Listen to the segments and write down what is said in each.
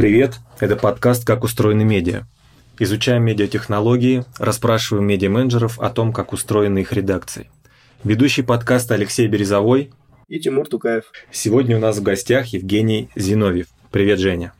Привет, это подкаст «Как устроены медиа». Изучаем медиатехнологии, расспрашиваем медиа-менеджеров о том, как устроены их редакции. Ведущий подкаста Алексей Березовой и Тимур Тукаев. Сегодня у нас в гостях Евгений Зиновьев. Привет, Женя.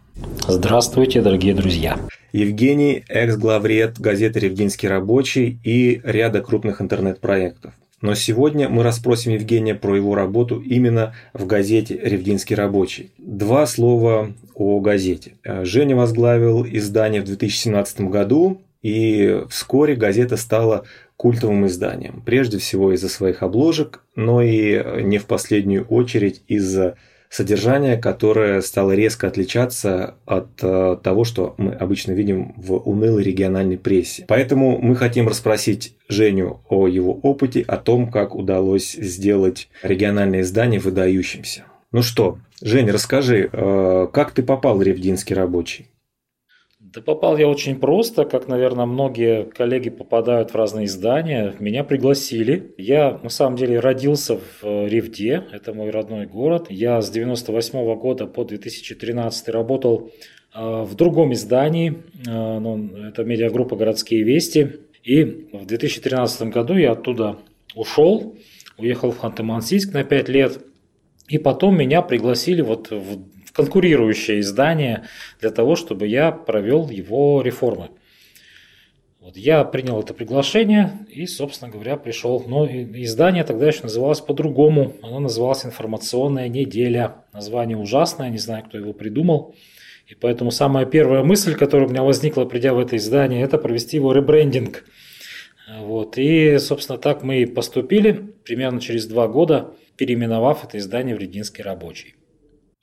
Здравствуйте, дорогие друзья. Евгений – экс-главред газеты «Ревдинский рабочий» и ряда крупных интернет-проектов. Но сегодня мы расспросим Евгения про его работу именно в газете «Ревдинский рабочий». Два слова о газете. Женя возглавил издание в 2017 году, и вскоре газета стала культовым изданием. Прежде всего из-за своих обложек, но и не в последнюю очередь из-за содержание, которое стало резко отличаться от э, того, что мы обычно видим в унылой региональной прессе. Поэтому мы хотим расспросить Женю о его опыте, о том, как удалось сделать региональное издание выдающимся. Ну что, Женя, расскажи, э, как ты попал в Ревдинский рабочий? Да попал я очень просто, как, наверное, многие коллеги попадают в разные издания. Меня пригласили. Я, на самом деле, родился в э, Ревде, это мой родной город. Я с 98 года по 2013 работал э, в другом издании, э, ну, это медиагруппа «Городские вести». И в 2013 году я оттуда ушел, уехал в Ханты-Мансийск на 5 лет. И потом меня пригласили вот в конкурирующее издание для того, чтобы я провел его реформы. Вот я принял это приглашение и, собственно говоря, пришел. Но издание тогда еще называлось по-другому. Оно называлось «Информационная неделя». Название ужасное, не знаю, кто его придумал. И поэтому самая первая мысль, которая у меня возникла, придя в это издание, это провести его ребрендинг. Вот. И, собственно, так мы и поступили, примерно через два года, переименовав это издание в «Рединский рабочий».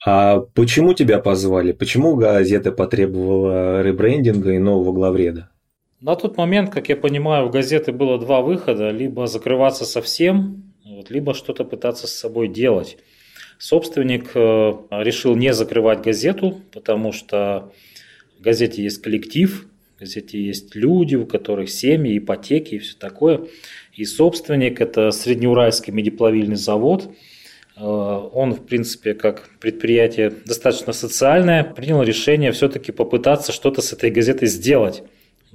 А почему тебя позвали? Почему газета потребовала ребрендинга и нового главреда? На тот момент, как я понимаю, у газеты было два выхода. Либо закрываться совсем, либо что-то пытаться с собой делать. Собственник э, решил не закрывать газету, потому что в газете есть коллектив, в газете есть люди, у которых семьи, ипотеки и все такое. И собственник – это Среднеуральский медиплавильный завод – он, в принципе, как предприятие достаточно социальное, принял решение все-таки попытаться что-то с этой газетой сделать.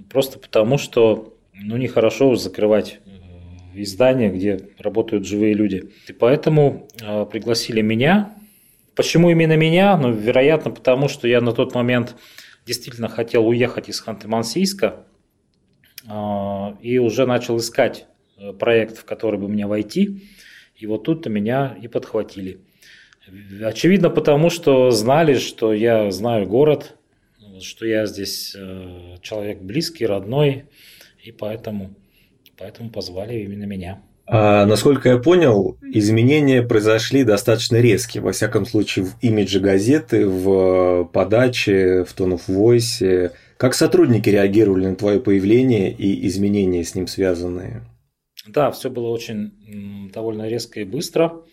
Просто потому, что ну, нехорошо закрывать э, издание, где работают живые люди. И поэтому э, пригласили меня. Почему именно меня? Ну, вероятно, потому что я на тот момент действительно хотел уехать из Ханты-Мансийска э, и уже начал искать э, проект, в который бы мне войти. И вот тут-то меня и подхватили. Очевидно, потому что знали, что я знаю город, что я здесь э, человек близкий, родной, и поэтому, поэтому позвали именно меня. А, насколько я понял, изменения произошли достаточно резкие, во всяком случае, в имидже газеты, в подаче, в tone of voice. Как сотрудники реагировали на твое появление и изменения с ним связанные? Да, все было очень довольно резко и быстро.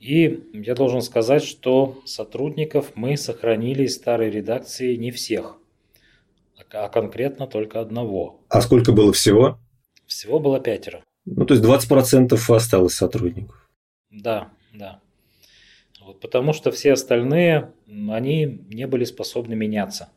И я должен сказать, что сотрудников мы сохранили из старой редакции не всех, а конкретно только одного. А сколько было всего? Всего было пятеро. Ну, то есть 20% осталось сотрудников. Да, да. Вот, потому что все остальные, они не были способны меняться.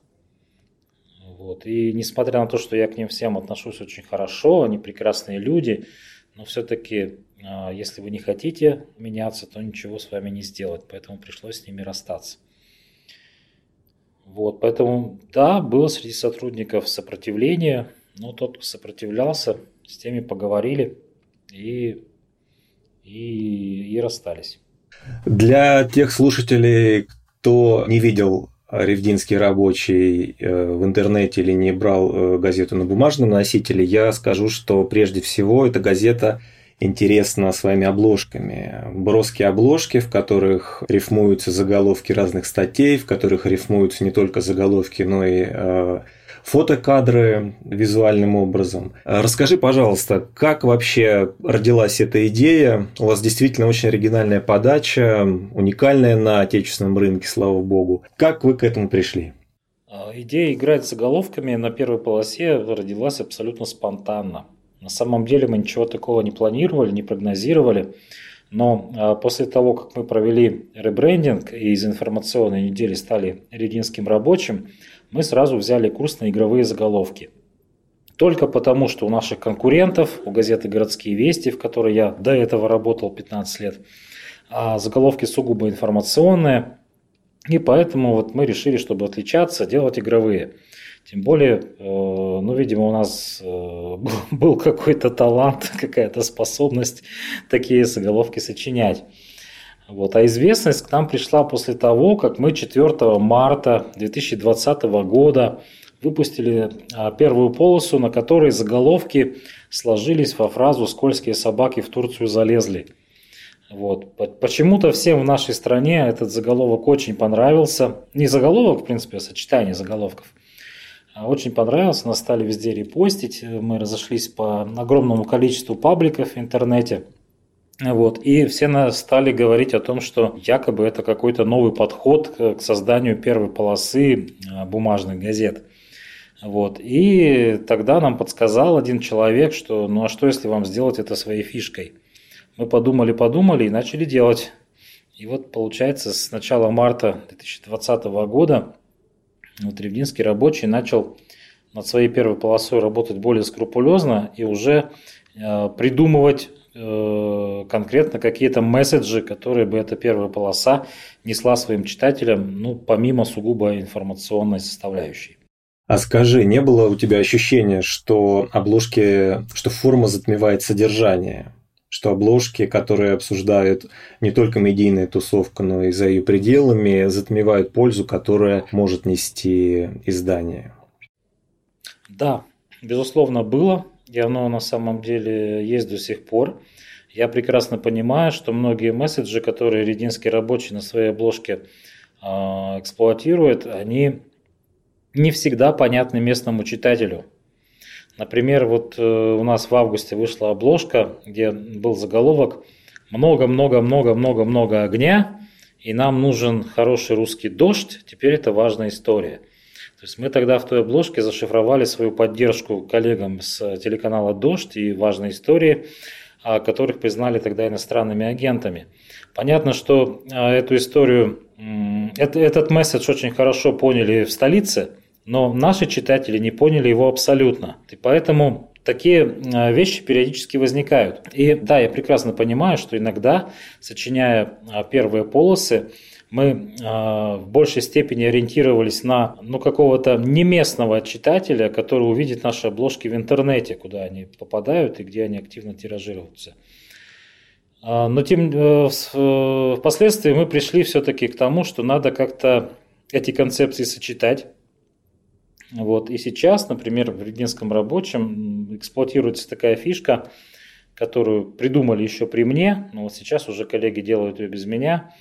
Вот. И несмотря на то, что я к ним всем отношусь очень хорошо, они прекрасные люди, но все-таки, а, если вы не хотите меняться, то ничего с вами не сделать. Поэтому пришлось с ними расстаться. Вот, поэтому, да, было среди сотрудников сопротивление, но тот, кто сопротивлялся, с теми поговорили и, и, и расстались. Для тех слушателей, кто не видел Ревдинский рабочий э, в интернете или не брал э, газету на бумажном носителе, я скажу, что прежде всего эта газета интересна своими обложками. Броские обложки, в которых рифмуются заголовки разных статей, в которых рифмуются не только заголовки, но и э, фотокадры визуальным образом. Расскажи, пожалуйста, как вообще родилась эта идея? У вас действительно очень оригинальная подача, уникальная на отечественном рынке, слава богу. Как вы к этому пришли? А, идея играть с заголовками на первой полосе родилась абсолютно спонтанно. На самом деле мы ничего такого не планировали, не прогнозировали. Но а, после того, как мы провели ребрендинг и из информационной недели стали рединским рабочим, мы сразу взяли курс на игровые заголовки. Только потому, что у наших конкурентов, у газеты «Городские вести», в которой я до этого работал 15 лет, а заголовки сугубо информационные, и поэтому вот мы решили, чтобы отличаться, делать игровые. Тем более, э, ну, видимо, у нас э, был какой-то талант, какая-то способность такие заголовки сочинять. Вот. А известность к нам пришла после того, как мы 4 марта 2020 года выпустили а, первую полосу, на которой заголовки сложились во фразу «Скользкие собаки в Турцию залезли». Вот. Почему-то всем в нашей стране этот заголовок очень понравился. Не заголовок, в принципе, а сочетание заголовков. А очень понравился, нас стали везде репостить. Мы разошлись по огромному количеству пабликов в интернете. Вот. И все стали говорить о том, что якобы это какой-то новый подход к созданию первой полосы а, бумажных газет. Вот. И тогда нам подсказал один человек, что ну а что если вам сделать это своей фишкой? Мы подумали, подумали и начали делать. И вот получается с начала марта 2020 года вот Ревдинский рабочий начал над своей первой полосой работать более скрупулезно и уже э, придумывать э, конкретно какие-то месседжи, которые бы эта первая полоса несла своим читателям, ну, помимо сугубо информационной составляющей. А скажи, не было у тебя ощущения, что обложки, что форма затмевает содержание? что обложки, которые обсуждают не только медийная тусовка, но и за ее пределами, затмевают пользу, которая может нести издание. Да, безусловно, было, и оно на самом деле есть до сих пор. Я прекрасно понимаю, что многие месседжи, которые рединский рабочий на своей обложке а, эксплуатирует, они не всегда понятны местному читателю. Например, вот э, у нас в августе вышла обложка, где был заголовок «Много-много-много-много-много огня, и нам нужен хороший русский дождь, теперь это важная история». То есть мы тогда в той обложке зашифровали свою поддержку коллегам с телеканала «Дождь» и важной истории, которых признали тогда иностранными агентами. Понятно, что а, эту историю, этот месседж очень хорошо поняли в столице – но наши читатели не поняли его абсолютно. И поэтому такие э, вещи периодически возникают. И да, я прекрасно понимаю, что иногда, сочиняя э, первые полосы, мы э, в большей степени ориентировались на ну, какого-то неместного читателя, который увидит наши обложки в интернете, куда они попадают и где они активно тиражируются. Но тем, впоследствии мы пришли все-таки к тому, что надо как-то эти концепции сочетать вот. И сейчас, например, в Регинском рабочем эксплуатируется такая фишка, которую придумали еще при мне, но вот сейчас уже коллеги делают ее без меня.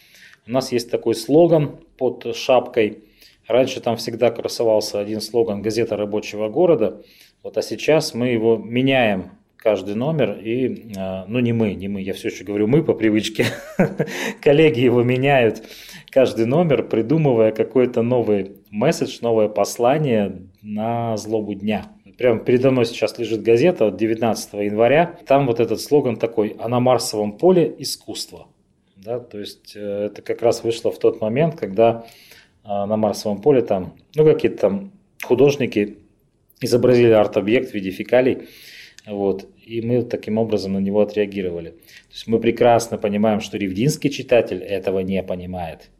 У нас есть такой слоган под шапкой. Раньше там всегда красовался один слоган «Газета рабочего города», вот, а сейчас мы его меняем каждый номер, и, а, ну не мы, не мы, я все еще говорю мы по привычке, коллеги его меняют каждый номер, придумывая какой-то новый месседж, новое послание на злобу дня. Прямо передо мной сейчас лежит газета от 19 января. Там вот этот слоган такой «А на Марсовом поле искусство». Да, то есть э, это как раз вышло в тот момент, когда а, на Марсовом поле там, ну какие-то там художники изобразили арт-объект в виде фекалий, вот, и мы таким образом на него отреагировали. То есть мы прекрасно понимаем, что ревдинский читатель этого не понимает.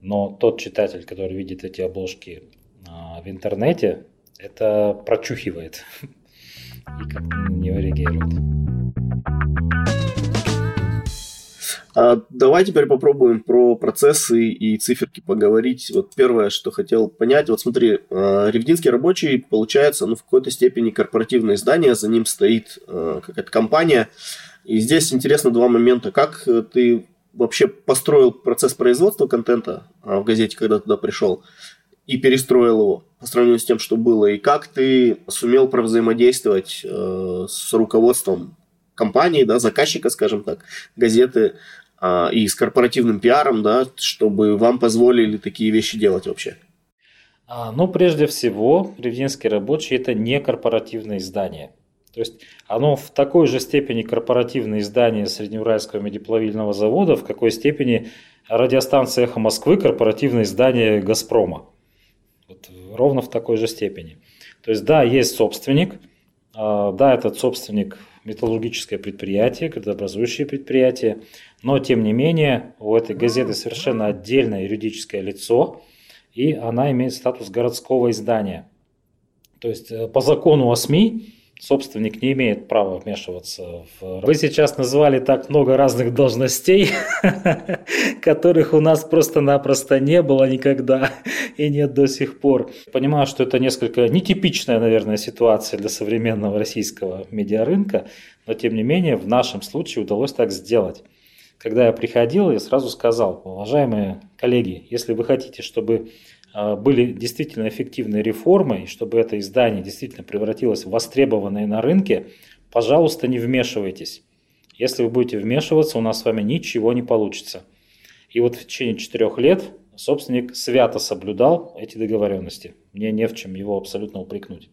Но тот читатель, который видит эти обложки а, в интернете, это прочухивает и как на него реагирует. А давай теперь попробуем про процессы и циферки поговорить. Вот первое, что хотел понять, вот смотри, а, Ревдинский рабочий получается, ну, в какой-то степени корпоративное издание, за ним стоит а, какая-то компания. И здесь интересно два момента. Как ты вообще построил процесс производства контента а, в газете, когда туда пришел, и перестроил его по сравнению с тем, что было, и как ты сумел провзаимодействовать с руководством компании, да, заказчика, скажем так, газеты и с корпоративным пиаром, да, чтобы вам позволили такие вещи делать вообще? А, ну, прежде всего, Ревдинский рабочий – это не корпоративное издание. То есть оно в такой же степени корпоративное издание Среднеуральского медиплавильного завода, в какой степени радиостанция «Эхо Москвы» корпоративное издание «Газпрома». Вот ровно в такой же степени. То есть да, есть собственник, а, да, этот собственник металлургическое предприятие, градообразующее предприятие, но тем не менее у этой газеты совершенно отдельное юридическое лицо, и она имеет статус городского издания. То есть э, по закону о СМИ собственник не имеет права вмешиваться в... Вы сейчас назвали так много разных должностей, которых у нас просто-напросто не было никогда и нет до сих пор. Понимаю, что это несколько нетипичная, наверное, ситуация для современного российского медиарынка, но тем не менее в нашем случае удалось так сделать. Когда я приходил, я сразу сказал, уважаемые коллеги, если вы хотите, чтобы были действительно эффективные реформы, и чтобы это издание действительно превратилось в востребованное на рынке, пожалуйста, не вмешивайтесь. Если вы будете вмешиваться, у нас с вами ничего не получится. И вот в течение четырех лет собственник свято соблюдал эти договоренности. Мне не в чем его абсолютно упрекнуть.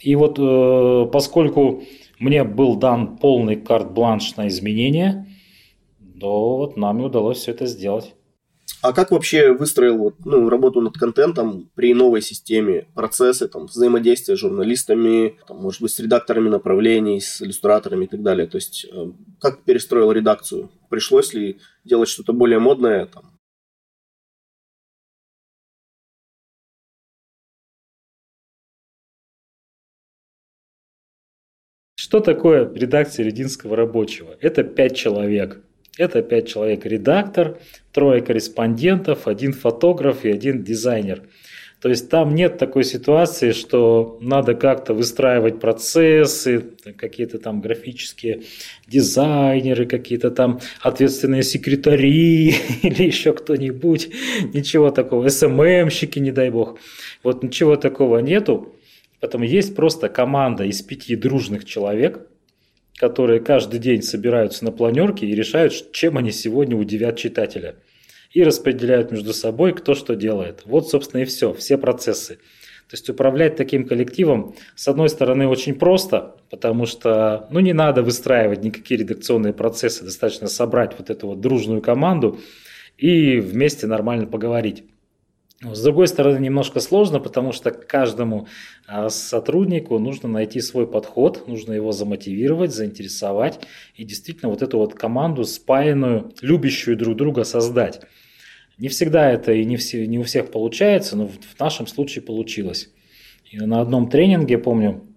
И вот э, поскольку мне был дан полный карт-бланш на изменения, то вот нам и удалось все это сделать. А как вообще выстроил ну, работу над контентом при новой системе, процессы, там, взаимодействия с журналистами, там, может быть, с редакторами направлений, с иллюстраторами и так далее? То есть, э, как перестроил редакцию? Пришлось ли делать что-то более модное? Там? Что такое редакция Рединского рабочего? Это пять человек – это пять человек редактор, трое корреспондентов, один фотограф и один дизайнер. То есть там нет такой ситуации, что надо как-то выстраивать процессы, какие-то там графические дизайнеры, какие-то там ответственные секретари или еще кто-нибудь. Ничего такого. СММщики, не дай бог. Вот ничего такого нету. Поэтому есть просто команда из пяти дружных человек – которые каждый день собираются на планерке и решают, чем они сегодня удивят читателя. И распределяют между собой, кто что делает. Вот, собственно, и все, все процессы. То есть управлять таким коллективом, с одной стороны, очень просто, потому что ну, не надо выстраивать никакие редакционные процессы, достаточно собрать вот эту вот дружную команду и вместе нормально поговорить. С другой стороны, немножко сложно, потому что каждому а, сотруднику нужно найти свой подход, нужно его замотивировать, заинтересовать и действительно вот эту вот команду спаянную, любящую друг друга создать. Не всегда это и не, все, не у всех получается, но в нашем случае получилось. И на одном тренинге, помню,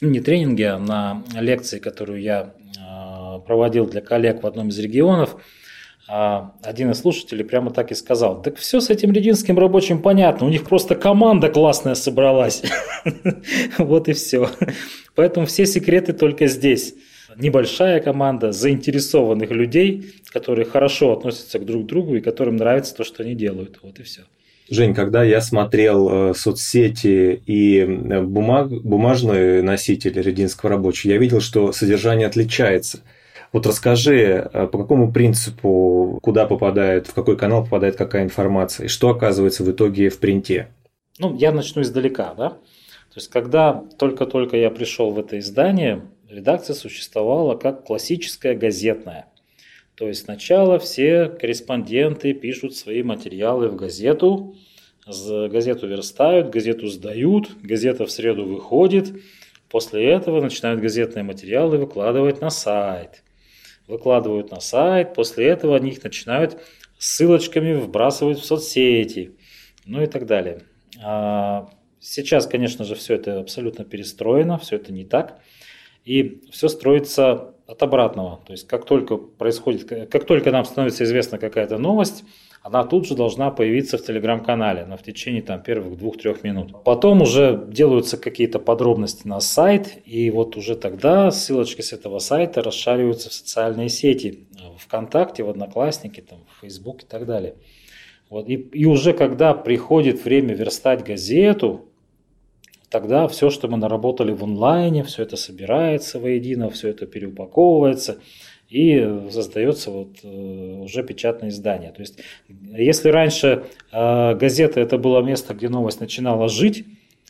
не тренинге, а на лекции, которую я а, проводил для коллег в одном из регионов – один из слушателей прямо так и сказал, так все с этим рединским рабочим понятно, у них просто команда классная собралась. Вот и все. Поэтому все секреты только здесь. Небольшая команда заинтересованных людей, которые хорошо относятся к друг другу и которым нравится то, что они делают. Вот и все. Жень, когда я смотрел э, соцсети и э, бумаг, бумажный носитель рединского рабочего, я видел, что содержание отличается – вот расскажи, э, по какому принципу, куда попадает, в какой канал попадает какая информация, и что оказывается в итоге в принте? Ну, я начну издалека, да. То есть, когда только-только я пришел в это издание, редакция существовала как классическая газетная. То есть сначала все корреспонденты пишут свои материалы в газету, газету верстают, газету сдают, газета в среду выходит, после этого начинают газетные материалы выкладывать на сайт выкладывают на сайт, после этого они их начинают ссылочками вбрасывать в соцсети, ну и так далее. А, сейчас, конечно же, все это абсолютно перестроено, все это не так. И все строится от обратного. То есть как только происходит, как только нам становится известна какая-то новость, она тут же должна появиться в телеграм-канале, но в течение там, первых двух-трех минут. Потом уже делаются какие-то подробности на сайт, и вот уже тогда ссылочки с этого сайта расшариваются в социальные сети, э, ВКонтакте, в Одноклассники, там, в Facebook и так далее. Вот. И, и уже когда приходит время верстать газету, тогда все, что мы наработали в онлайне, все это собирается воедино, все это переупаковывается – и создается вот э, уже печатное издание. То есть, если раньше э, газета это было место, где новость начинала жить,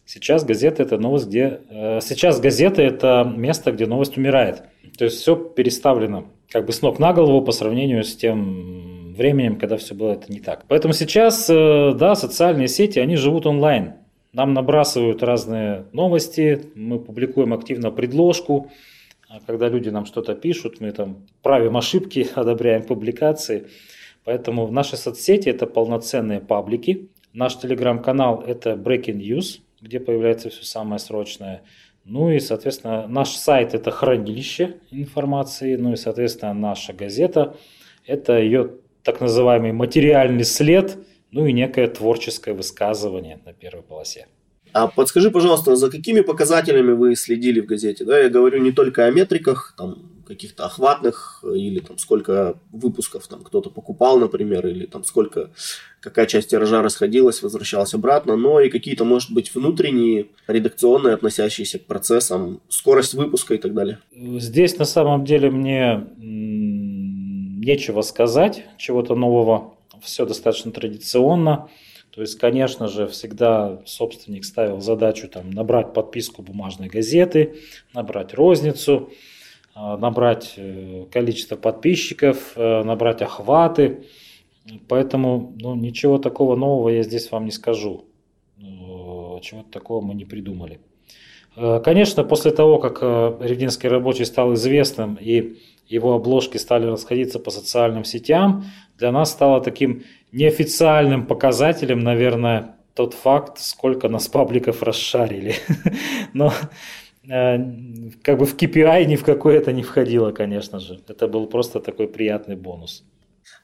Сейчас газета это новость, где э, сейчас газета это место, где новость умирает. То есть все переставлено как бы с ног на голову по сравнению с тем временем, когда все было это не так. Поэтому сейчас, да, социальные сети, они живут онлайн. Нам набрасывают разные новости, мы публикуем активно предложку, когда люди нам что-то пишут, мы там правим ошибки, одобряем публикации. Поэтому в нашей соцсети это полноценные паблики. Наш телеграм-канал это Breaking News, где появляется все самое срочное. Ну и, соответственно, наш сайт – это хранилище информации, ну и, соответственно, наша газета – это ее так называемый материальный след, ну и некое творческое высказывание на первой полосе. А подскажи, пожалуйста, за какими показателями вы следили в газете? Да, я говорю не только о метриках, там, каких-то охватных, или там сколько выпусков там кто-то покупал, например, или там сколько, какая часть тиража расходилась, возвращалась обратно, но и какие-то, может быть, внутренние, редакционные, относящиеся к процессам, скорость выпуска и так далее. Здесь на самом деле мне нечего сказать, чего-то нового, все достаточно традиционно. То есть, конечно же, всегда собственник ставил задачу там, набрать подписку бумажной газеты, набрать розницу, а, набрать э, количество подписчиков, э, набрать охваты. Поэтому ну, ничего такого нового я здесь вам не скажу. Чего-то такого мы не придумали. Э, конечно, после того, как Ревдинский рабочий стал известным и его обложки стали расходиться по социальным сетям, для нас стало таким неофициальным показателем, наверное, тот факт, сколько нас пабликов расшарили. Но э, как бы в KPI ни в какой это не входило, конечно же. Это был просто такой приятный бонус.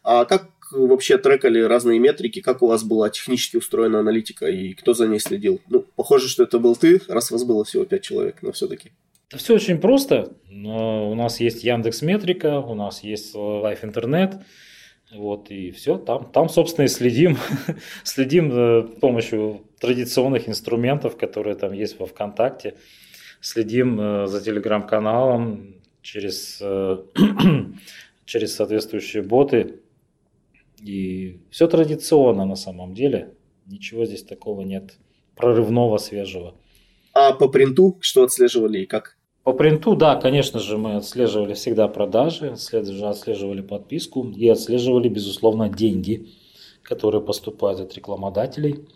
А как вообще трекали разные метрики? Как у вас была технически устроена аналитика и кто за ней следил? Ну, похоже, что это был ты, раз вас было всего 5 человек, но все-таки. Это все очень просто. У нас есть Яндекс Метрика, у нас есть Life Интернет. Вот, и все, там, там, собственно, и следим. следим с помощью традиционных инструментов, которые там есть во ВКонтакте. Следим э, за телеграм-каналом через, э, через соответствующие боты. И все традиционно на самом деле. Ничего здесь такого нет прорывного, свежего. А по принту что отслеживали и как? По принту, да, конечно же, мы отслеживали всегда продажи, отслеживали подписку и отслеживали, безусловно, деньги, которые поступают от рекламодателей.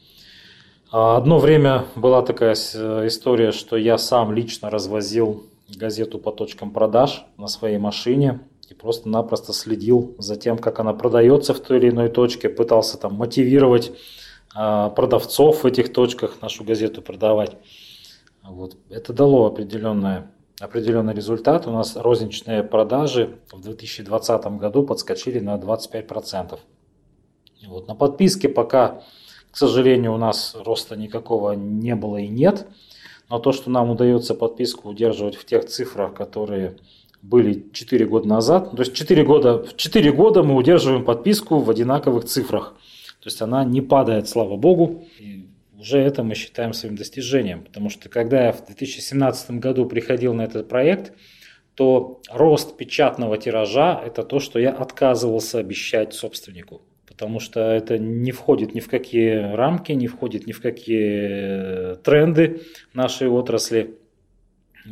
А одно время была такая история, что я сам лично развозил газету по точкам продаж на своей машине и просто-напросто следил за тем, как она продается в той или иной точке, пытался там мотивировать а, продавцов в этих точках нашу газету продавать. Вот. Это дало определенное определенный результат. У нас розничные продажи в 2020 году подскочили на 25%. Вот. На подписке пока, к сожалению, у нас роста никакого не было и нет. Но то, что нам удается подписку удерживать в тех цифрах, которые были 4 года назад, то есть 4 года, 4 года мы удерживаем подписку в одинаковых цифрах. То есть она не падает, слава богу. И уже это мы считаем своим достижением, потому что когда я в 2017 году приходил на этот проект, то рост печатного тиража – это то, что я отказывался обещать собственнику, потому что это не входит ни в какие рамки, не входит ни в какие тренды нашей отрасли.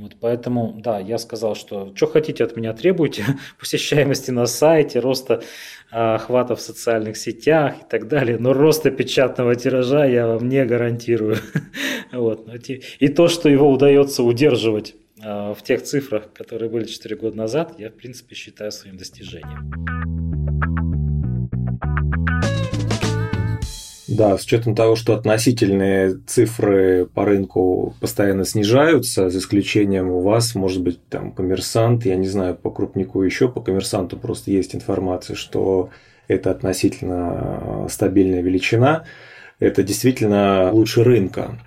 Вот поэтому, да, я сказал, что что хотите от меня требуйте, посещаемости на сайте, роста а, охвата в социальных сетях и так далее, но роста печатного тиража я вам не гарантирую. Вот. И то, что его удается удерживать а, в тех цифрах, которые были 4 года назад, я, в принципе, считаю своим достижением. Да, с учетом того, что относительные цифры по рынку постоянно снижаются, за исключением у вас, может быть, там коммерсант, я не знаю, по крупнику еще, по коммерсанту просто есть информация, что это относительно стабильная величина, это действительно лучше рынка.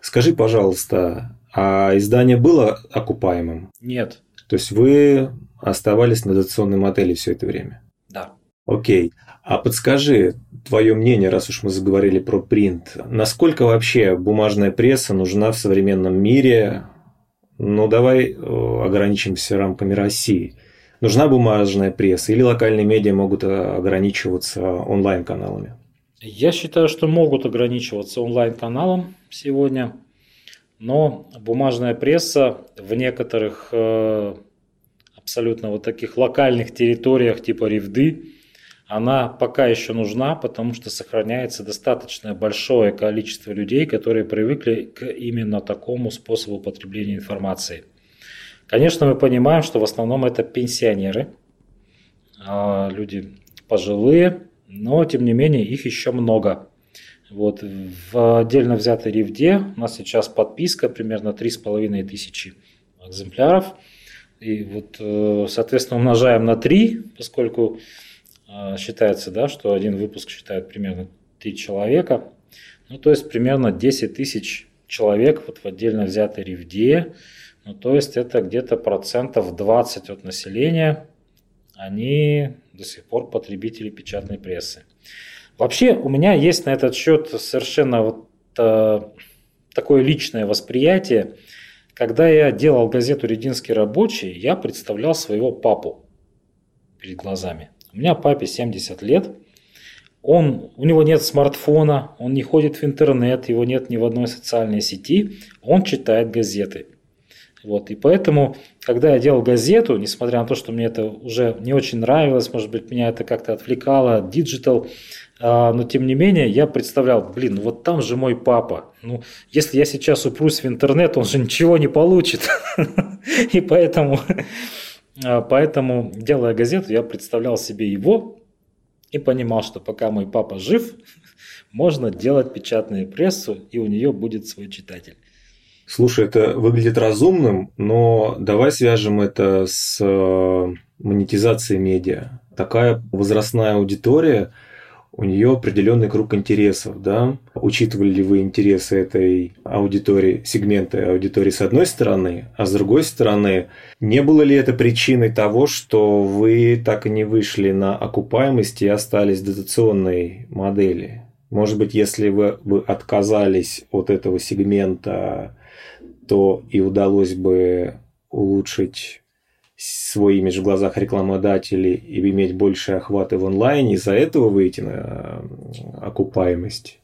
Скажи, пожалуйста, а издание было окупаемым? Нет. То есть вы оставались на дотационной модели все это время? Да. Окей. А подскажи твое мнение, раз уж мы заговорили про принт. Насколько вообще бумажная пресса нужна в современном мире? Ну, давай э, ограничимся рамками России. Нужна бумажная пресса или локальные медиа могут э, ограничиваться онлайн-каналами? Я считаю, что могут ограничиваться онлайн-каналом сегодня. но бумажная пресса в некоторых э, абсолютно вот таких локальных территориях типа Ревды, она пока еще нужна, потому что сохраняется достаточно большое количество людей, которые привыкли к именно такому способу потребления информации. Конечно, мы понимаем, что в основном это пенсионеры, а, люди пожилые, но тем не менее их еще много. Вот, в отдельно взятой ревде у нас сейчас подписка примерно 3,5 тысячи экземпляров. И вот, э, соответственно, умножаем на 3, поскольку считается, да, что один выпуск считает примерно 3 человека. Ну, то есть примерно 10 тысяч человек вот в отдельно взятой ревде. Ну, то есть это где-то процентов 20 от населения, они до сих пор потребители печатной прессы. Вообще у меня есть на этот счет совершенно вот э, такое личное восприятие. Когда я делал газету «Рединский рабочий», я представлял своего папу перед глазами. У меня папе 70 лет, он, у него нет смартфона, он не ходит в интернет, его нет ни в одной социальной сети, он читает газеты. Вот, и поэтому, когда я делал газету, несмотря на то, что мне это уже не очень нравилось, может быть, меня это как-то отвлекало от digital, а, но тем не менее я представлял, блин, вот там же мой папа. Ну, если я сейчас упрусь в интернет, он же ничего не получит. И поэтому, поэтому, делая газету, я представлял себе его и понимал, что пока мой папа жив, можно делать печатную прессу, и у нее будет свой читатель. Слушай, это выглядит разумным, но давай свяжем это с э, монетизацией медиа. Такая возрастная аудитория – у нее определенный круг интересов, да? Учитывали ли вы интересы этой аудитории, сегмента аудитории с одной стороны, а с другой стороны, не было ли это причиной того, что вы так и не вышли на окупаемость и остались в дотационной модели? Может быть, если вы бы отказались от этого сегмента, то и удалось бы улучшить свой имидж в глазах рекламодателей и иметь больше охваты в онлайне, из-за этого выйти на окупаемость.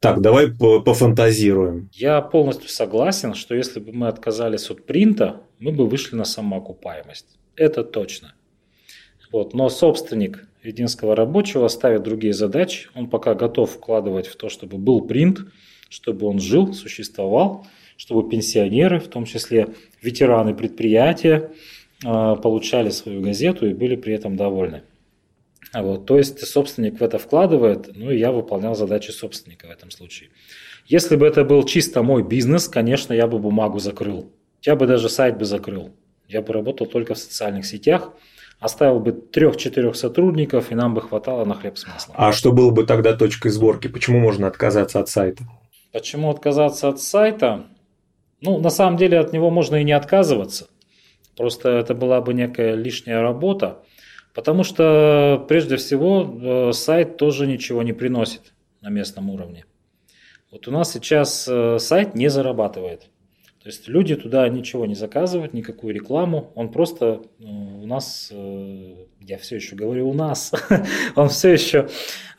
Так, давай пофантазируем. Я полностью согласен, что если бы мы отказались от принта, мы бы вышли на самоокупаемость. Это точно. Вот. Но собственник единского рабочего ставит другие задачи. Он пока готов вкладывать в то, чтобы был принт, чтобы он жил, существовал, чтобы пенсионеры, в том числе ветераны предприятия, получали свою газету и были при этом довольны. Вот, то есть собственник в это вкладывает, ну и я выполнял задачи собственника в этом случае. Если бы это был чисто мой бизнес, конечно, я бы бумагу закрыл. Я бы даже сайт бы закрыл. Я бы работал только в социальных сетях, оставил бы трех-четырех сотрудников, и нам бы хватало на хлеб с маслом. А что было бы тогда точкой сборки? Почему можно отказаться от сайта? Почему отказаться от сайта? Ну, на самом деле от него можно и не отказываться. Просто это была бы некая лишняя работа, потому что прежде всего э, сайт тоже ничего не приносит на местном уровне. Вот у нас сейчас э, сайт не зарабатывает. То есть люди туда ничего не заказывают, никакую рекламу. Он просто ну, у нас, э, я все еще говорю у нас, он все еще,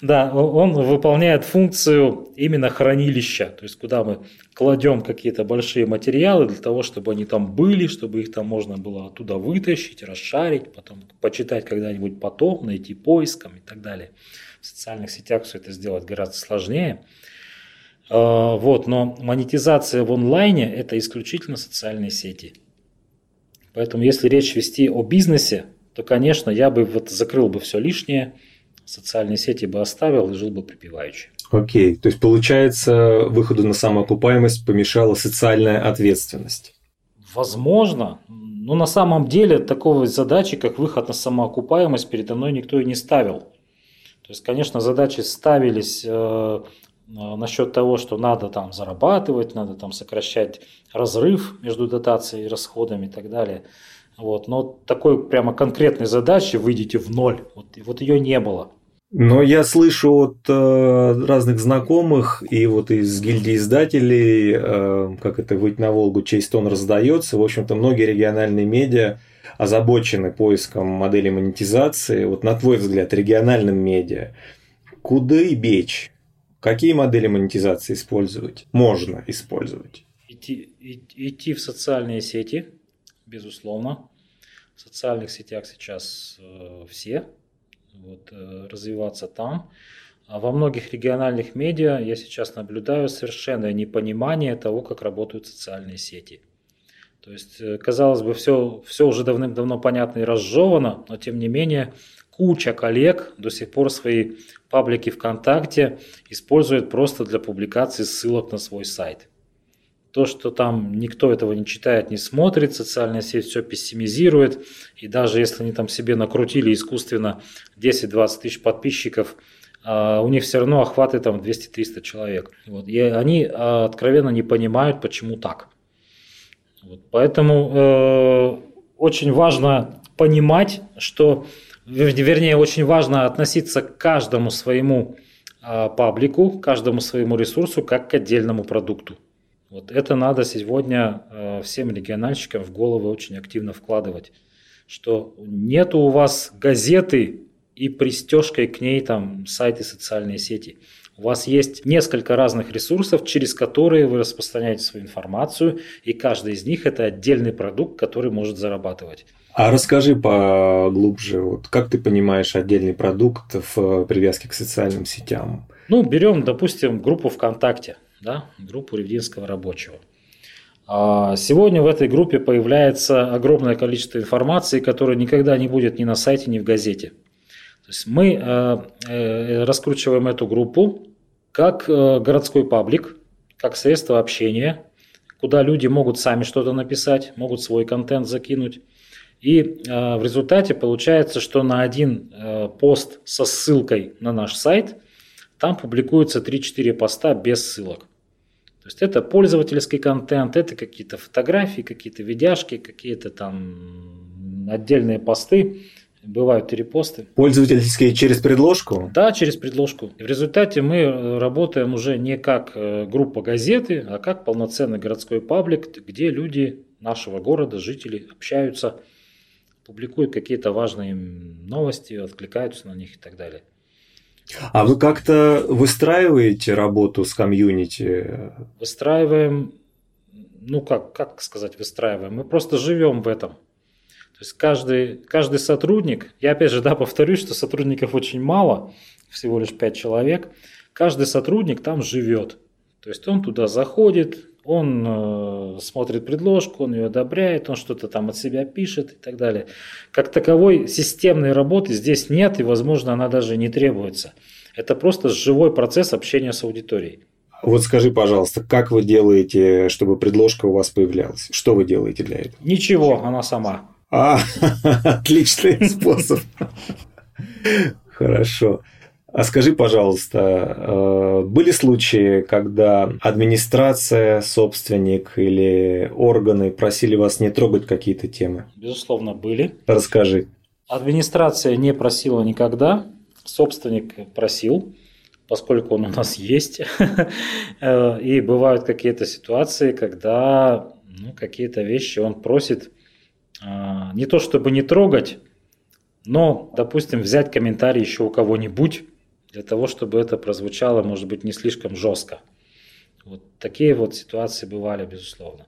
да, он выполняет функцию именно хранилища, то есть куда мы кладем какие-то большие материалы для того, чтобы они там были, чтобы их там можно было оттуда вытащить, расшарить, потом почитать когда-нибудь потом, найти поиском и так далее. В социальных сетях все это сделать гораздо сложнее. А, вот, но монетизация в онлайне – это исключительно социальные сети. Поэтому если речь вести о бизнесе, то, конечно, я бы вот закрыл бы все лишнее, социальные сети бы оставил и жил бы припеваючи. Окей, okay. то есть получается выходу на самоокупаемость помешала социальная ответственность? Возможно, но на самом деле такой задачи, как выход на самоокупаемость, передо мной никто и не ставил. То есть, конечно, задачи ставились Э, насчет того, что надо там зарабатывать, надо там сокращать разрыв между дотацией и расходами и так далее. Вот. Но такой прямо конкретной задачи выйдите в ноль, вот, вот ее не было. Но я слышу от э, разных знакомых и вот из гильдии издателей, э, как это «Выйти на Волгу, честь тон раздается». В общем-то, многие региональные медиа озабочены поиском модели монетизации. Вот на твой взгляд, региональным медиа, куда и бечь? Какие модели монетизации использовать? Можно использовать. идти, идти в социальные сети, безусловно. В социальных сетях сейчас э, все, вот, э, развиваться там. А во многих региональных медиа я сейчас наблюдаю совершенное непонимание того, как работают социальные сети. То есть, э, казалось бы, все, все уже давным-давно понятно и разжевано, но тем не менее куча коллег до сих пор свои паблики ВКонтакте используют просто для публикации ссылок на свой сайт. То, что там никто этого не читает, не смотрит, социальная сеть все пессимизирует, и даже если они там себе накрутили искусственно 10-20 тысяч подписчиков, а, у них все равно охваты там 200-300 человек. Вот. И они а, откровенно не понимают, почему так. Вот. Поэтому э, очень важно понимать, что вернее, очень важно относиться к каждому своему а, паблику, каждому своему ресурсу как к отдельному продукту. Вот это надо сегодня а, всем региональщикам в головы очень активно вкладывать, что нет у вас газеты и пристежкой к ней там сайты, социальные сети. У вас есть несколько разных ресурсов, через которые вы распространяете свою информацию, и каждый из них это отдельный продукт, который может зарабатывать. А расскажи поглубже, вот как ты понимаешь отдельный продукт в привязке к социальным сетям? Ну, берем, допустим, группу ВКонтакте, да, группу Ревдинского рабочего. А сегодня в этой группе появляется огромное количество информации, которая никогда не будет ни на сайте, ни в газете. То есть мы э, э, раскручиваем эту группу как э, городской паблик, как средство общения, куда люди могут сами что-то написать, могут свой контент закинуть. И э, в результате получается, что на один э, пост со ссылкой на наш сайт там публикуется 3-4 поста без ссылок. То есть это пользовательский контент, это какие-то фотографии, какие-то видяшки, какие-то там отдельные посты, бывают и репосты. Пользовательские через предложку? Да, через предложку. в результате мы э, работаем уже не как группа газеты, а как полноценный городской паблик, где люди нашего города, жители общаются – публикуют какие-то важные новости, откликаются на них и так далее. А вы как-то выстраиваете работу с комьюнити? Выстраиваем, ну как, как сказать выстраиваем, мы просто живем в этом. То есть каждый, каждый сотрудник, я опять же да, повторюсь, что сотрудников очень мало, всего лишь 5 человек, каждый сотрудник там живет. То есть он туда заходит, он э, смотрит предложку, он ее одобряет, он что-то там от себя пишет и так далее. Как таковой системной работы здесь нет, и, возможно, она даже не требуется. Это просто живой процесс общения с аудиторией. Вот скажи, пожалуйста, как вы делаете, чтобы предложка у вас появлялась? Что вы делаете для этого? Ничего, она сама. А, отличный способ. Хорошо. А скажи, пожалуйста, э, были случаи, когда администрация, собственник или органы просили вас не трогать какие-то темы? Безусловно, были. Расскажи. Администрация не просила никогда, собственник просил, поскольку он у нас есть. Э, и бывают какие-то ситуации, когда ну, какие-то вещи он просит а, не то чтобы не трогать, но, допустим, взять комментарий еще у кого-нибудь, для того, чтобы это прозвучало, может быть, не слишком жестко. Вот такие вот ситуации бывали, безусловно.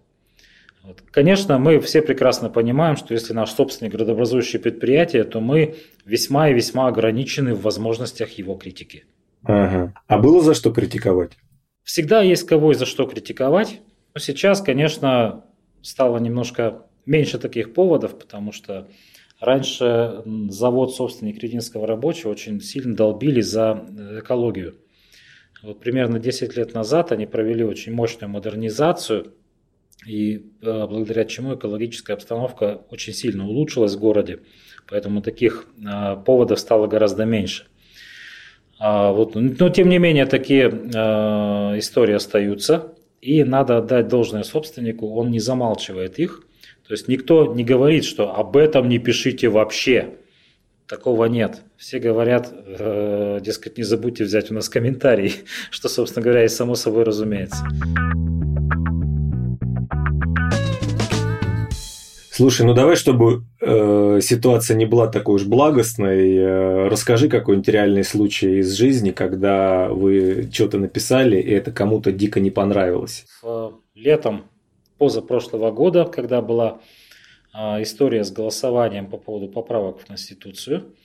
Вот. Конечно, мы все прекрасно понимаем, что если наш собственник градообразующее предприятие, то мы весьма и весьма ограничены в возможностях его критики. Ага. А было за что критиковать? Всегда есть кого и за что критиковать. Но сейчас, конечно, стало немножко меньше таких поводов, потому что Раньше завод собственник Рединского рабочего очень сильно долбили за э, экологию. Вот примерно 10 лет назад они провели очень мощную модернизацию, и э, благодаря чему экологическая обстановка очень сильно улучшилась в городе, поэтому таких э, поводов стало гораздо меньше. А вот, но тем не менее такие истории остаются, и надо отдать должное собственнику, он не замалчивает их, то есть никто не говорит, что об этом не пишите вообще. Такого нет. Все говорят, э, дескать, не забудьте взять у нас комментарий, что, собственно говоря, и само собой разумеется. Слушай, ну давай, чтобы э, ситуация не была такой уж благостной, э, расскажи какой-нибудь реальный случай из жизни, когда вы что-то написали, и это кому-то дико не понравилось. Летом позапрошлого года, когда была а, история с голосованием по поводу поправок в Конституцию,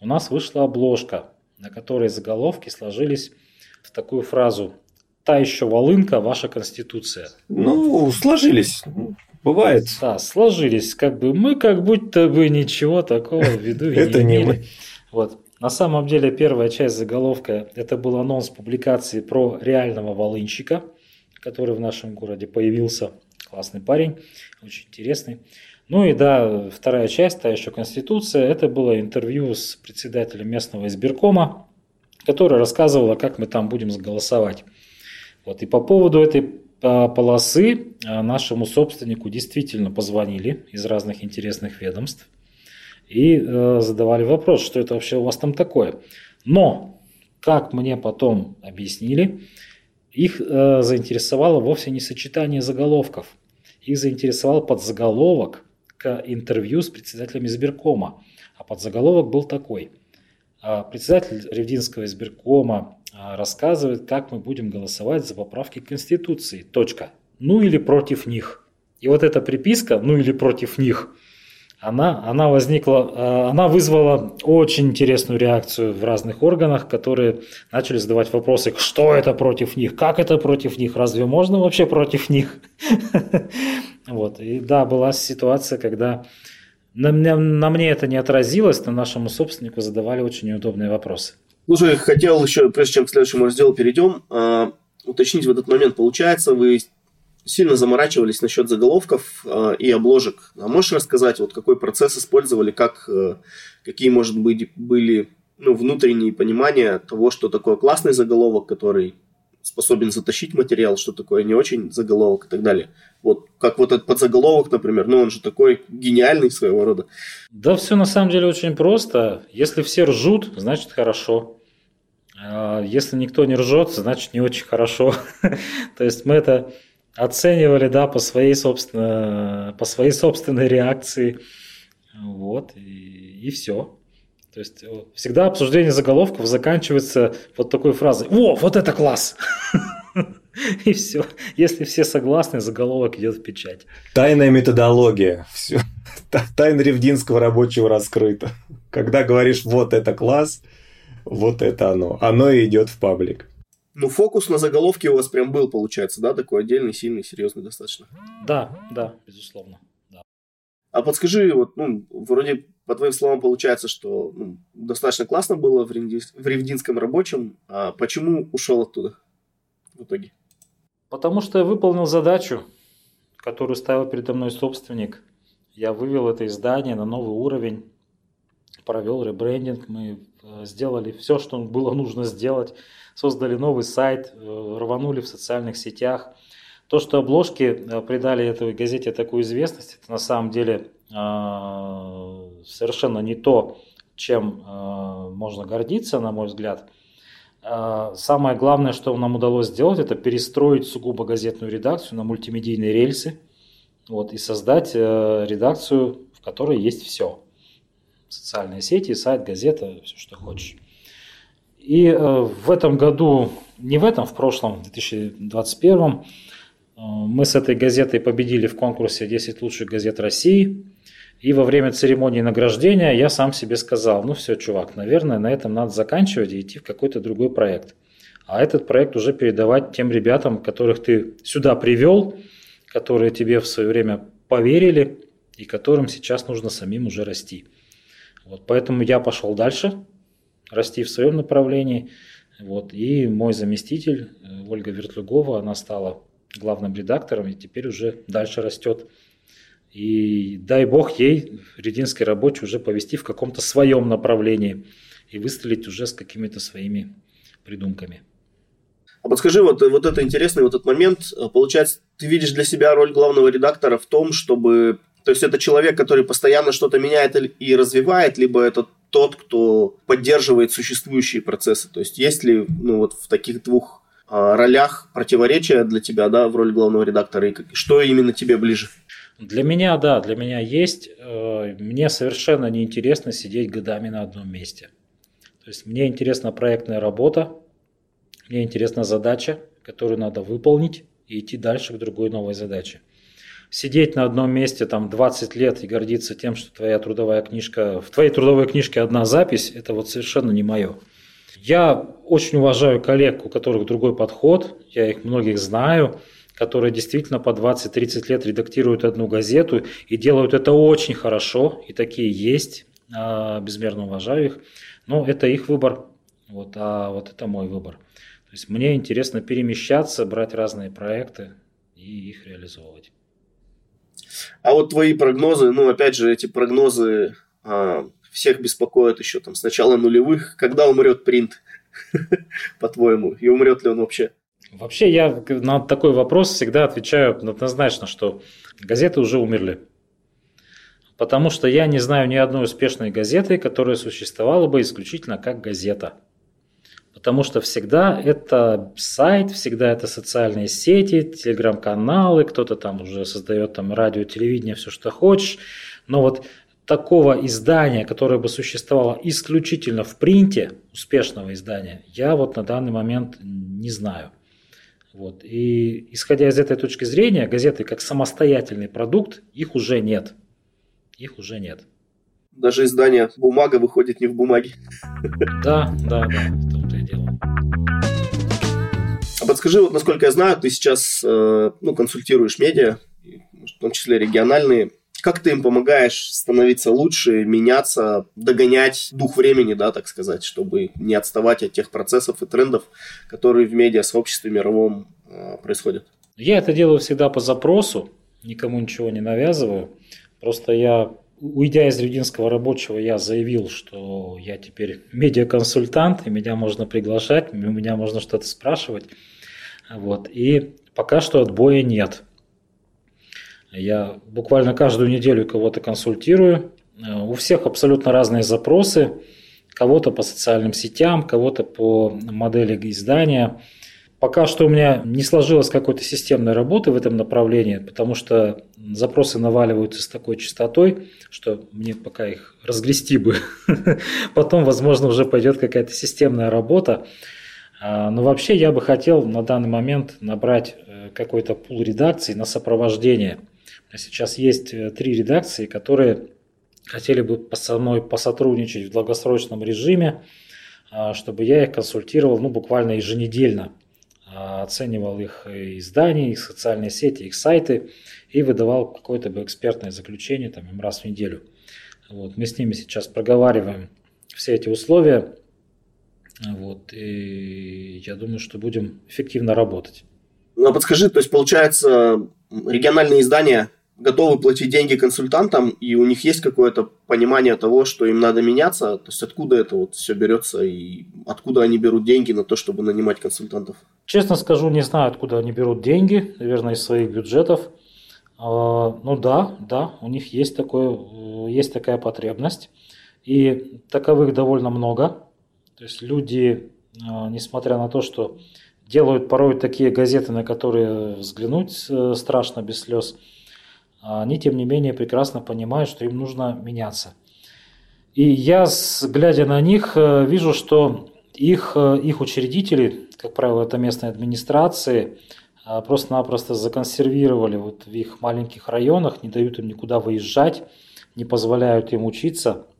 у нас вышла обложка, на которой заголовки сложились в такую фразу «Та еще волынка, ваша Конституция». Ну, сложились. Бывает. Да, сложились. Как бы мы как будто бы ничего такого в виду и Это не не мы. Вот. На самом деле первая часть заголовка это был анонс публикации про реального волынщика, который в нашем городе появился. Классный парень, очень интересный. Ну и да, вторая часть, та еще Конституция, это было интервью с председателем местного избиркома, который рассказывал, как мы там будем голосовать. Вот, и по поводу этой а, полосы а, нашему собственнику действительно позвонили из разных интересных ведомств и э, задавали вопрос, что это вообще у вас там такое. Но, как мне потом объяснили, их э, заинтересовало вовсе не сочетание заголовков. Их заинтересовал подзаголовок к интервью с председателем избиркома. А подзаголовок был такой. А, Председатель Ревдинского избиркома а, рассказывает, как мы будем голосовать за поправки Конституции. Точка. Ну или против них. И вот эта приписка «ну или против них» она, она возникла, э, она вызвала очень интересную реакцию в разных органах, которые начали задавать вопросы, что это против них, как это против них, разве можно вообще против них? Вот. И да, была ситуация, когда на мне, на мне это не отразилось, но нашему собственнику задавали очень неудобные вопросы. Слушай, хотел еще, прежде чем к следующему разделу перейдем, э, уточнить в этот момент. Получается, вы сильно заморачивались насчет заголовков э, и обложек. А можешь рассказать, вот какой процесс использовали, как, э, какие, может быть, были ну, внутренние понимания того, что такое классный заголовок, который способен затащить материал, что такое не очень заголовок и так далее. Вот как вот этот подзаголовок, например, ну он же такой гениальный своего рода. Да все на самом деле очень просто. Если все ржут, значит хорошо. А Если никто не ржет, значит не очень хорошо. То есть мы это оценивали, да, по своей, собственно, по своей собственной реакции. Вот, и, и все. То есть э, всегда обсуждение заголовков заканчивается вот такой фразой «О, вот это класс!» И все. Если все согласны, заголовок идет в печать. Тайная методология. Все. Тайна Ревдинского рабочего раскрыта. Когда говоришь «вот это класс», вот это оно. Оно и идет в паблик. Ну, фокус на заголовке у вас прям был, получается, да? Такой отдельный, сильный, серьезный достаточно. Да, да, безусловно. Да. А подскажи, вот, ну, вроде по твоим словам получается, что ну, достаточно классно было в, Ревди... в Ревдинском рабочем. А почему ушел оттуда в итоге? Потому что я выполнил задачу, которую ставил передо мной собственник. Я вывел это издание на новый уровень, провел ребрендинг, мы э, сделали все, что было нужно сделать, создали новый сайт, э, рванули в социальных сетях. То, что обложки э, придали этой газете такую известность, это на самом деле совершенно не то, чем можно гордиться, на мой взгляд. Самое главное, что нам удалось сделать, это перестроить сугубо газетную редакцию на мультимедийные рельсы вот, и создать редакцию, в которой есть все. Социальные сети, сайт, газета, все, что хочешь. И э, в этом году, не в этом, в прошлом, в 2021, э, мы с этой газетой победили в конкурсе 10 лучших газет России. И во время церемонии награждения я сам себе сказал, ну все, чувак, наверное, на этом надо заканчивать и идти в какой-то другой проект. А этот проект уже передавать тем ребятам, которых ты сюда привел, которые тебе в свое время поверили и которым сейчас нужно самим уже расти. Вот, поэтому я пошел дальше, расти в своем направлении. Вот, и мой заместитель Ольга Вертлюгова, она стала главным редактором и теперь уже дальше растет. И дай бог ей, рединской рабочей, уже повести в каком-то своем направлении и выстрелить уже с какими-то своими придумками. А подскажи, вот, вот это интересный вот этот момент. Получается, ты видишь для себя роль главного редактора в том, чтобы... То есть это человек, который постоянно что-то меняет и развивает, либо это тот, кто поддерживает существующие процессы. То есть есть ли ну, вот в таких двух а, ролях противоречия для тебя, да, в роли главного редактора, и что именно тебе ближе? Для меня, да, для меня есть. Э, мне совершенно неинтересно сидеть годами на одном месте. То есть мне интересна проектная работа, мне интересна задача, которую надо выполнить и идти дальше к другой новой задаче. Сидеть на одном месте там 20 лет и гордиться тем, что твоя трудовая книжка, в твоей трудовой книжке одна запись, это вот совершенно не мое. Я очень уважаю коллег, у которых другой подход, я их многих знаю, которые действительно по 20-30 лет редактируют одну газету и делают это очень хорошо, и такие есть, а, безмерно уважаю их, но это их выбор, вот, а вот это мой выбор. То есть мне интересно перемещаться, брать разные проекты и их реализовывать. А вот твои прогнозы, ну, опять же, эти прогнозы а, всех беспокоят еще там с начала нулевых. Когда умрет принт, по-твоему? И умрет ли он вообще? Вообще я на такой вопрос всегда отвечаю однозначно, что газеты уже умерли. Потому что я не знаю ни одной успешной газеты, которая существовала бы исключительно как газета. Потому что всегда это сайт, всегда это социальные сети, телеграм-каналы, кто-то там уже создает там радио, телевидение, все что хочешь. Но вот такого издания, которое бы существовало исключительно в принте, успешного издания, я вот на данный момент не знаю. Вот. И исходя из этой точки зрения, газеты как самостоятельный продукт, их уже нет. Их уже нет. Даже издание «Бумага» выходит не в бумаге. Да, да, да подскажи, вот насколько я знаю, ты сейчас э, ну, консультируешь медиа, в том числе региональные. Как ты им помогаешь становиться лучше, меняться, догонять дух времени, да, так сказать, чтобы не отставать от тех процессов и трендов, которые в медиа-сообществе мировом э, происходят? Я это делаю всегда по запросу, никому ничего не навязываю. Просто я, уйдя из Рюдинского рабочего, я заявил, что я теперь медиаконсультант, и меня можно приглашать, у меня можно что-то спрашивать. Вот. И пока что отбоя нет. Я буквально каждую неделю кого-то консультирую. У всех абсолютно разные запросы. Кого-то по социальным сетям, кого-то по модели издания. Пока что у меня не сложилось какой-то системной работы в этом направлении, потому что запросы наваливаются с такой частотой, что мне пока их разгрести бы. Потом, возможно, уже пойдет какая-то системная работа. А, но вообще я бы хотел на данный момент набрать э, какой-то пул редакций на сопровождение. Сейчас есть э, три редакции, которые хотели бы со мной посотрудничать в долгосрочном режиме, а, чтобы я их консультировал ну, буквально еженедельно. А, оценивал их издания, их социальные сети, их сайты и выдавал какое-то бы экспертное заключение там, им раз в неделю. Вот, мы с ними сейчас проговариваем все эти условия, вот, и я думаю, что будем эффективно работать. Ну, а подскажи, то есть, получается, региональные издания готовы платить деньги консультантам, и у них есть какое-то понимание того, что им надо меняться? То есть, откуда это вот все берется, и откуда они берут деньги на то, чтобы нанимать консультантов? Честно скажу, не знаю, откуда они берут деньги, наверное, из своих бюджетов. А, ну да, да, у них есть, такое, есть такая потребность. И таковых довольно много. То есть люди, а, несмотря на то, что делают порой такие газеты, на которые взглянуть э, страшно без слез, они, тем не менее, прекрасно понимают, что им нужно меняться. И я, глядя на них, э, вижу, что их, э, их учредители, как правило, это местные администрации, просто-напросто законсервировали вот в их маленьких районах, не дают им никуда выезжать, не позволяют им учиться –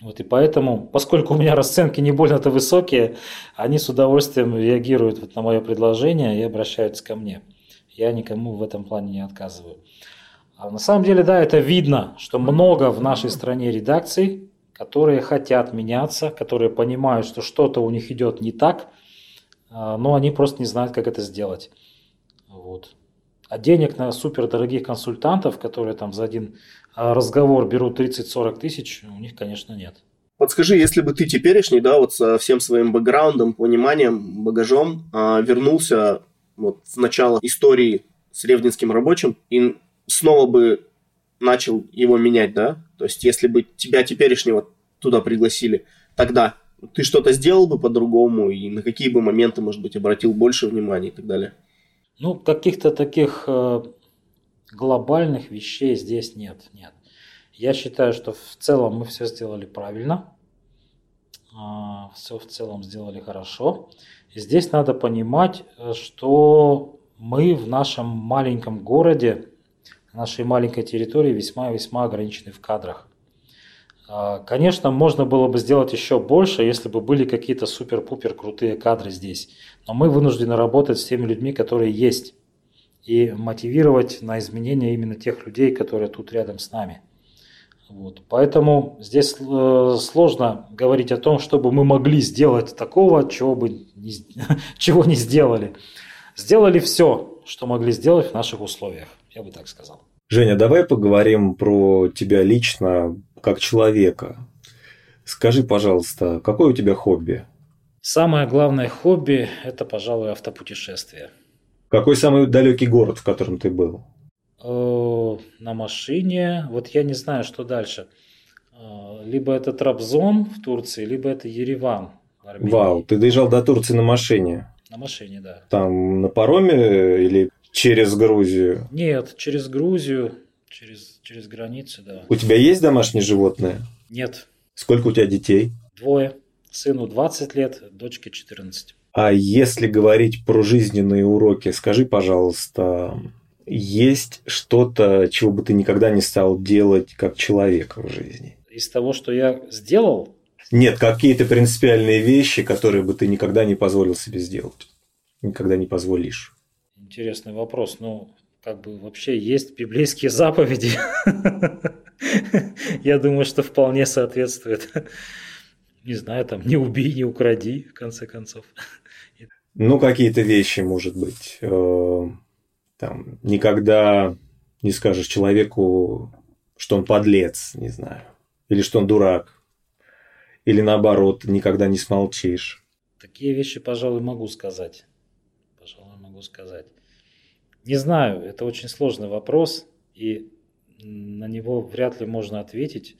вот и поэтому, поскольку у меня расценки не больно-то высокие, они с удовольствием реагируют вот на мое предложение и обращаются ко мне. Я никому в этом плане не отказываю. А на самом деле, да, это видно, что много в нашей стране редакций, которые хотят меняться, которые понимают, что что-то у них идет не так, а, но они просто не знают, как это сделать. Вот. А денег на супердорогих консультантов, которые там за один а разговор берут 30-40 тысяч, у них, конечно, нет. Подскажи, если бы ты теперешний, да, вот со всем своим бэкграундом, пониманием, багажом вернулся вот в начало истории с ревнинским рабочим и снова бы начал его менять, да? То есть, если бы тебя теперешнего туда пригласили, тогда ты что-то сделал бы по-другому и на какие бы моменты, может быть, обратил больше внимания и так далее? Ну, каких-то таких э, глобальных вещей здесь нет. Нет. Я считаю, что в целом мы все сделали правильно. А, все в целом сделали хорошо. И здесь надо понимать, что мы в нашем маленьком городе нашей маленькой территории весьма-весьма ограничены в кадрах. А, конечно, можно было бы сделать еще больше, если бы были какие-то супер-пупер крутые кадры здесь. Но мы вынуждены работать с теми людьми, которые есть. И мотивировать на изменения именно тех людей, которые тут рядом с нами. Вот. Поэтому здесь э, сложно говорить о том, чтобы мы могли сделать такого, чего, бы не, чего не сделали. Сделали все, что могли сделать в наших условиях, я бы так сказал. Женя, давай поговорим про тебя лично, как человека. Скажи, пожалуйста, какое у тебя хобби? Самое главное хобби – это, пожалуй, автопутешествие. Какой самый далекий город, в котором ты был? На машине. Вот я не знаю, что дальше. Э, либо это Трабзон в Турции, либо это Ереван. Вау, ты доезжал до Турции на машине? На машине, да. Там на пароме или через Грузию? Нет, через Грузию, через, через границу, да. У тебя есть домашние животные? Нет. Сколько у тебя детей? Двое. Сыну 20 лет, дочке 14. А если говорить про жизненные уроки, скажи, пожалуйста, есть что-то, чего бы ты никогда не стал делать как человек в жизни? Из того, что я сделал? Нет, какие-то принципиальные вещи, которые бы ты никогда не позволил себе сделать. Никогда не позволишь. Интересный вопрос. Ну, как бы вообще есть библейские заповеди. Я думаю, что вполне соответствует. Не знаю, там, не убей, не укради, в конце концов. Ну, какие-то вещи, может быть. Э, там, никогда не скажешь человеку, что он подлец, не знаю, или что он дурак, или наоборот, никогда не смолчишь. Такие вещи, пожалуй, могу сказать. Пожалуй, могу сказать. Не знаю, это очень сложный вопрос, и на него вряд ли можно ответить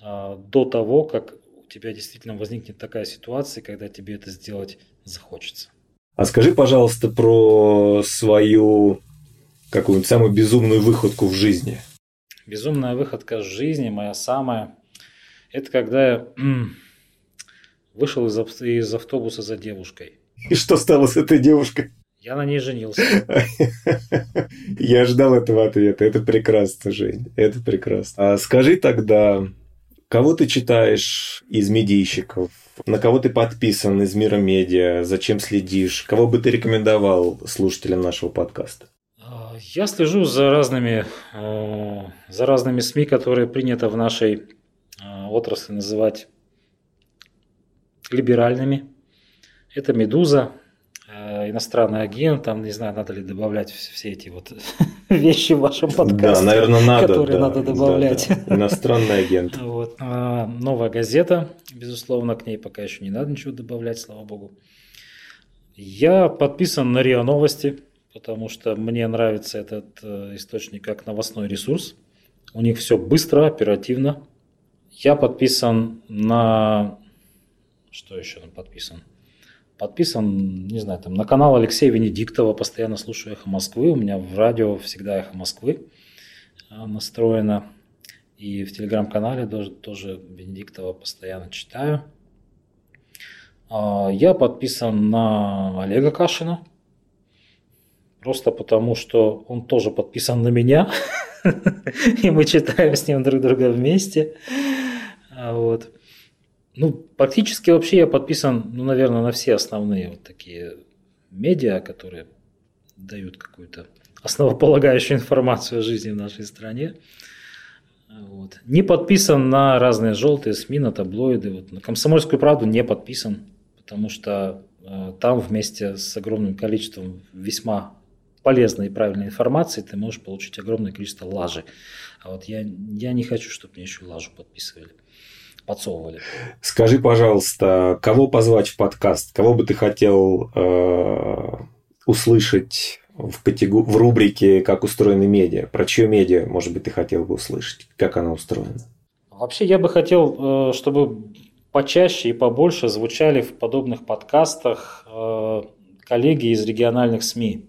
а, до того, как у тебя действительно возникнет такая ситуация, когда тебе это сделать захочется. А скажи, пожалуйста, про свою какую-нибудь самую безумную выходку в жизни? Безумная выходка в жизни, моя самая, это когда я вышел из, из автобуса за девушкой. И что стало с этой девушкой? Я на ней женился. Я ждал этого ответа. Это прекрасно, Жень. Это прекрасно. А скажи тогда, кого ты читаешь из медийщиков? На кого ты подписан из мира медиа? Зачем следишь? Кого бы ты рекомендовал слушателям нашего подкаста? Я слежу за разными, э, за разными СМИ, которые принято в нашей э, отрасли называть либеральными. Это «Медуза», иностранный агент, там, не знаю, надо ли добавлять все эти вот вещи в вашем подкасте. Да, наверное, надо. Которые да, надо добавлять. Да, да. Иностранный агент. Вот. А, новая газета, безусловно, к ней пока еще не надо ничего добавлять, слава богу. Я подписан на РИА Новости потому что мне нравится этот э, источник как новостной ресурс. У них все быстро, оперативно. Я подписан на... Что еще там подписан? Подписан, не знаю, там на канал Алексея Венедиктова, постоянно слушаю «Эхо Москвы». У меня в радио всегда «Эхо Москвы» э, настроено. И в телеграм-канале тоже, тоже Венедиктова постоянно читаю. А, я подписан на Олега Кашина – Просто потому, что он тоже подписан на меня, и мы читаем с ним друг друга вместе. А вот. Ну, практически вообще я подписан, ну, наверное, на все основные вот такие медиа, которые дают какую-то основополагающую информацию о жизни в нашей стране. Вот. Не подписан на разные желтые СМИ, на таблоиды. Вот. На «Комсомольскую правду» не подписан, потому что э, там вместе с огромным количеством весьма полезной и правильной информации, ты можешь получить огромное количество лажи. А вот я, я не хочу, чтобы мне еще лажу подписывали подсовывали. Скажи, пожалуйста, кого позвать в подкаст? Кого бы ты хотел э, услышать в, категор... в рубрике «Как устроены медиа»? Про чье медиа, может быть, ты хотел бы услышать? Как она устроена? Вообще, я бы хотел, э, чтобы почаще и побольше звучали в подобных подкастах э, коллеги из региональных СМИ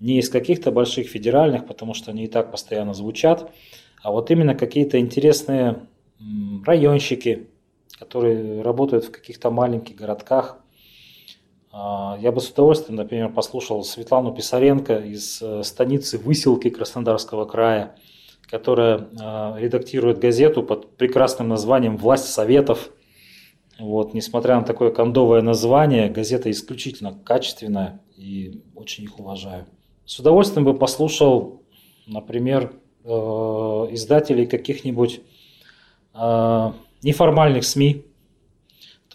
не из каких-то больших федеральных, потому что они и так постоянно звучат, а вот именно какие-то интересные районщики, которые работают в каких-то маленьких городках, А, я бы с удовольствием, например, послушал Светлану Писаренко из э, станицы Выселки Краснодарского края, которая а, редактирует газету под прекрасным названием «Власть Советов». Вот, несмотря на такое кондовое название, газета исключительно качественная и очень их уважаю. С удовольствием бы послушал, например, э, издателей каких-нибудь неформальных СМИ,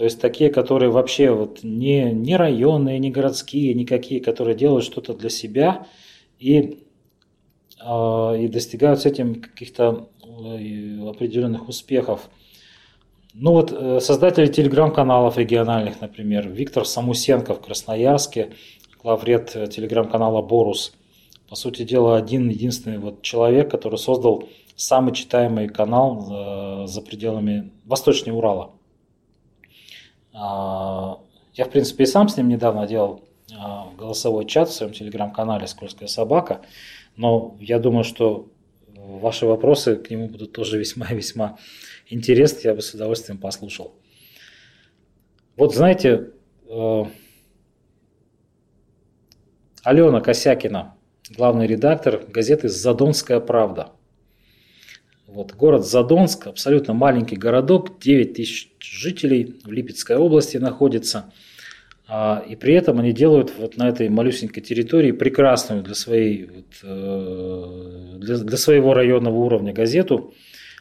то есть такие, которые вообще вот не, не районные, не городские, никакие, которые делают что-то для себя и, э, и достигают с этим каких-то э, определенных успехов. Ну вот э, создатели телеграм-каналов региональных, например, Виктор Самусенко в Красноярске, главред э, телеграм-канала Борус. По сути дела, один единственный вот человек, который создал самый читаемый канал за пределами Восточного Урала. А, я, в принципе, и сам с ним недавно делал а, голосовой чат в своем телеграм-канале «Скользкая собака», но я думаю, что ваши вопросы к нему будут тоже весьма-весьма интересны, я бы с удовольствием послушал. Вот знаете, э, Алена Косякина, главный редактор газеты «Задонская правда». Вот, город Задонск, абсолютно маленький городок, 9 тысяч жителей в Липецкой области находится. А, и при этом они делают вот на этой малюсенькой территории прекрасную для, своей, вот, э, для, для своего районного уровня газету.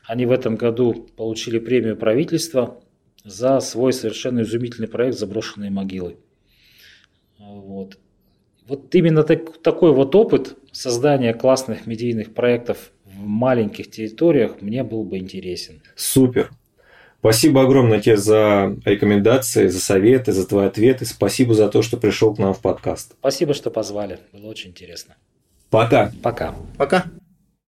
Они в этом году получили премию правительства за свой совершенно изумительный проект «Заброшенные могилы». Вот. Вот именно так, такой вот опыт создания классных медийных проектов маленьких территориях мне был бы интересен. Супер. Спасибо огромное тебе за рекомендации, за советы, за твои ответы. Спасибо за то, что пришел к нам в подкаст. Спасибо, что позвали. Было очень интересно. Пока. Пока. Пока.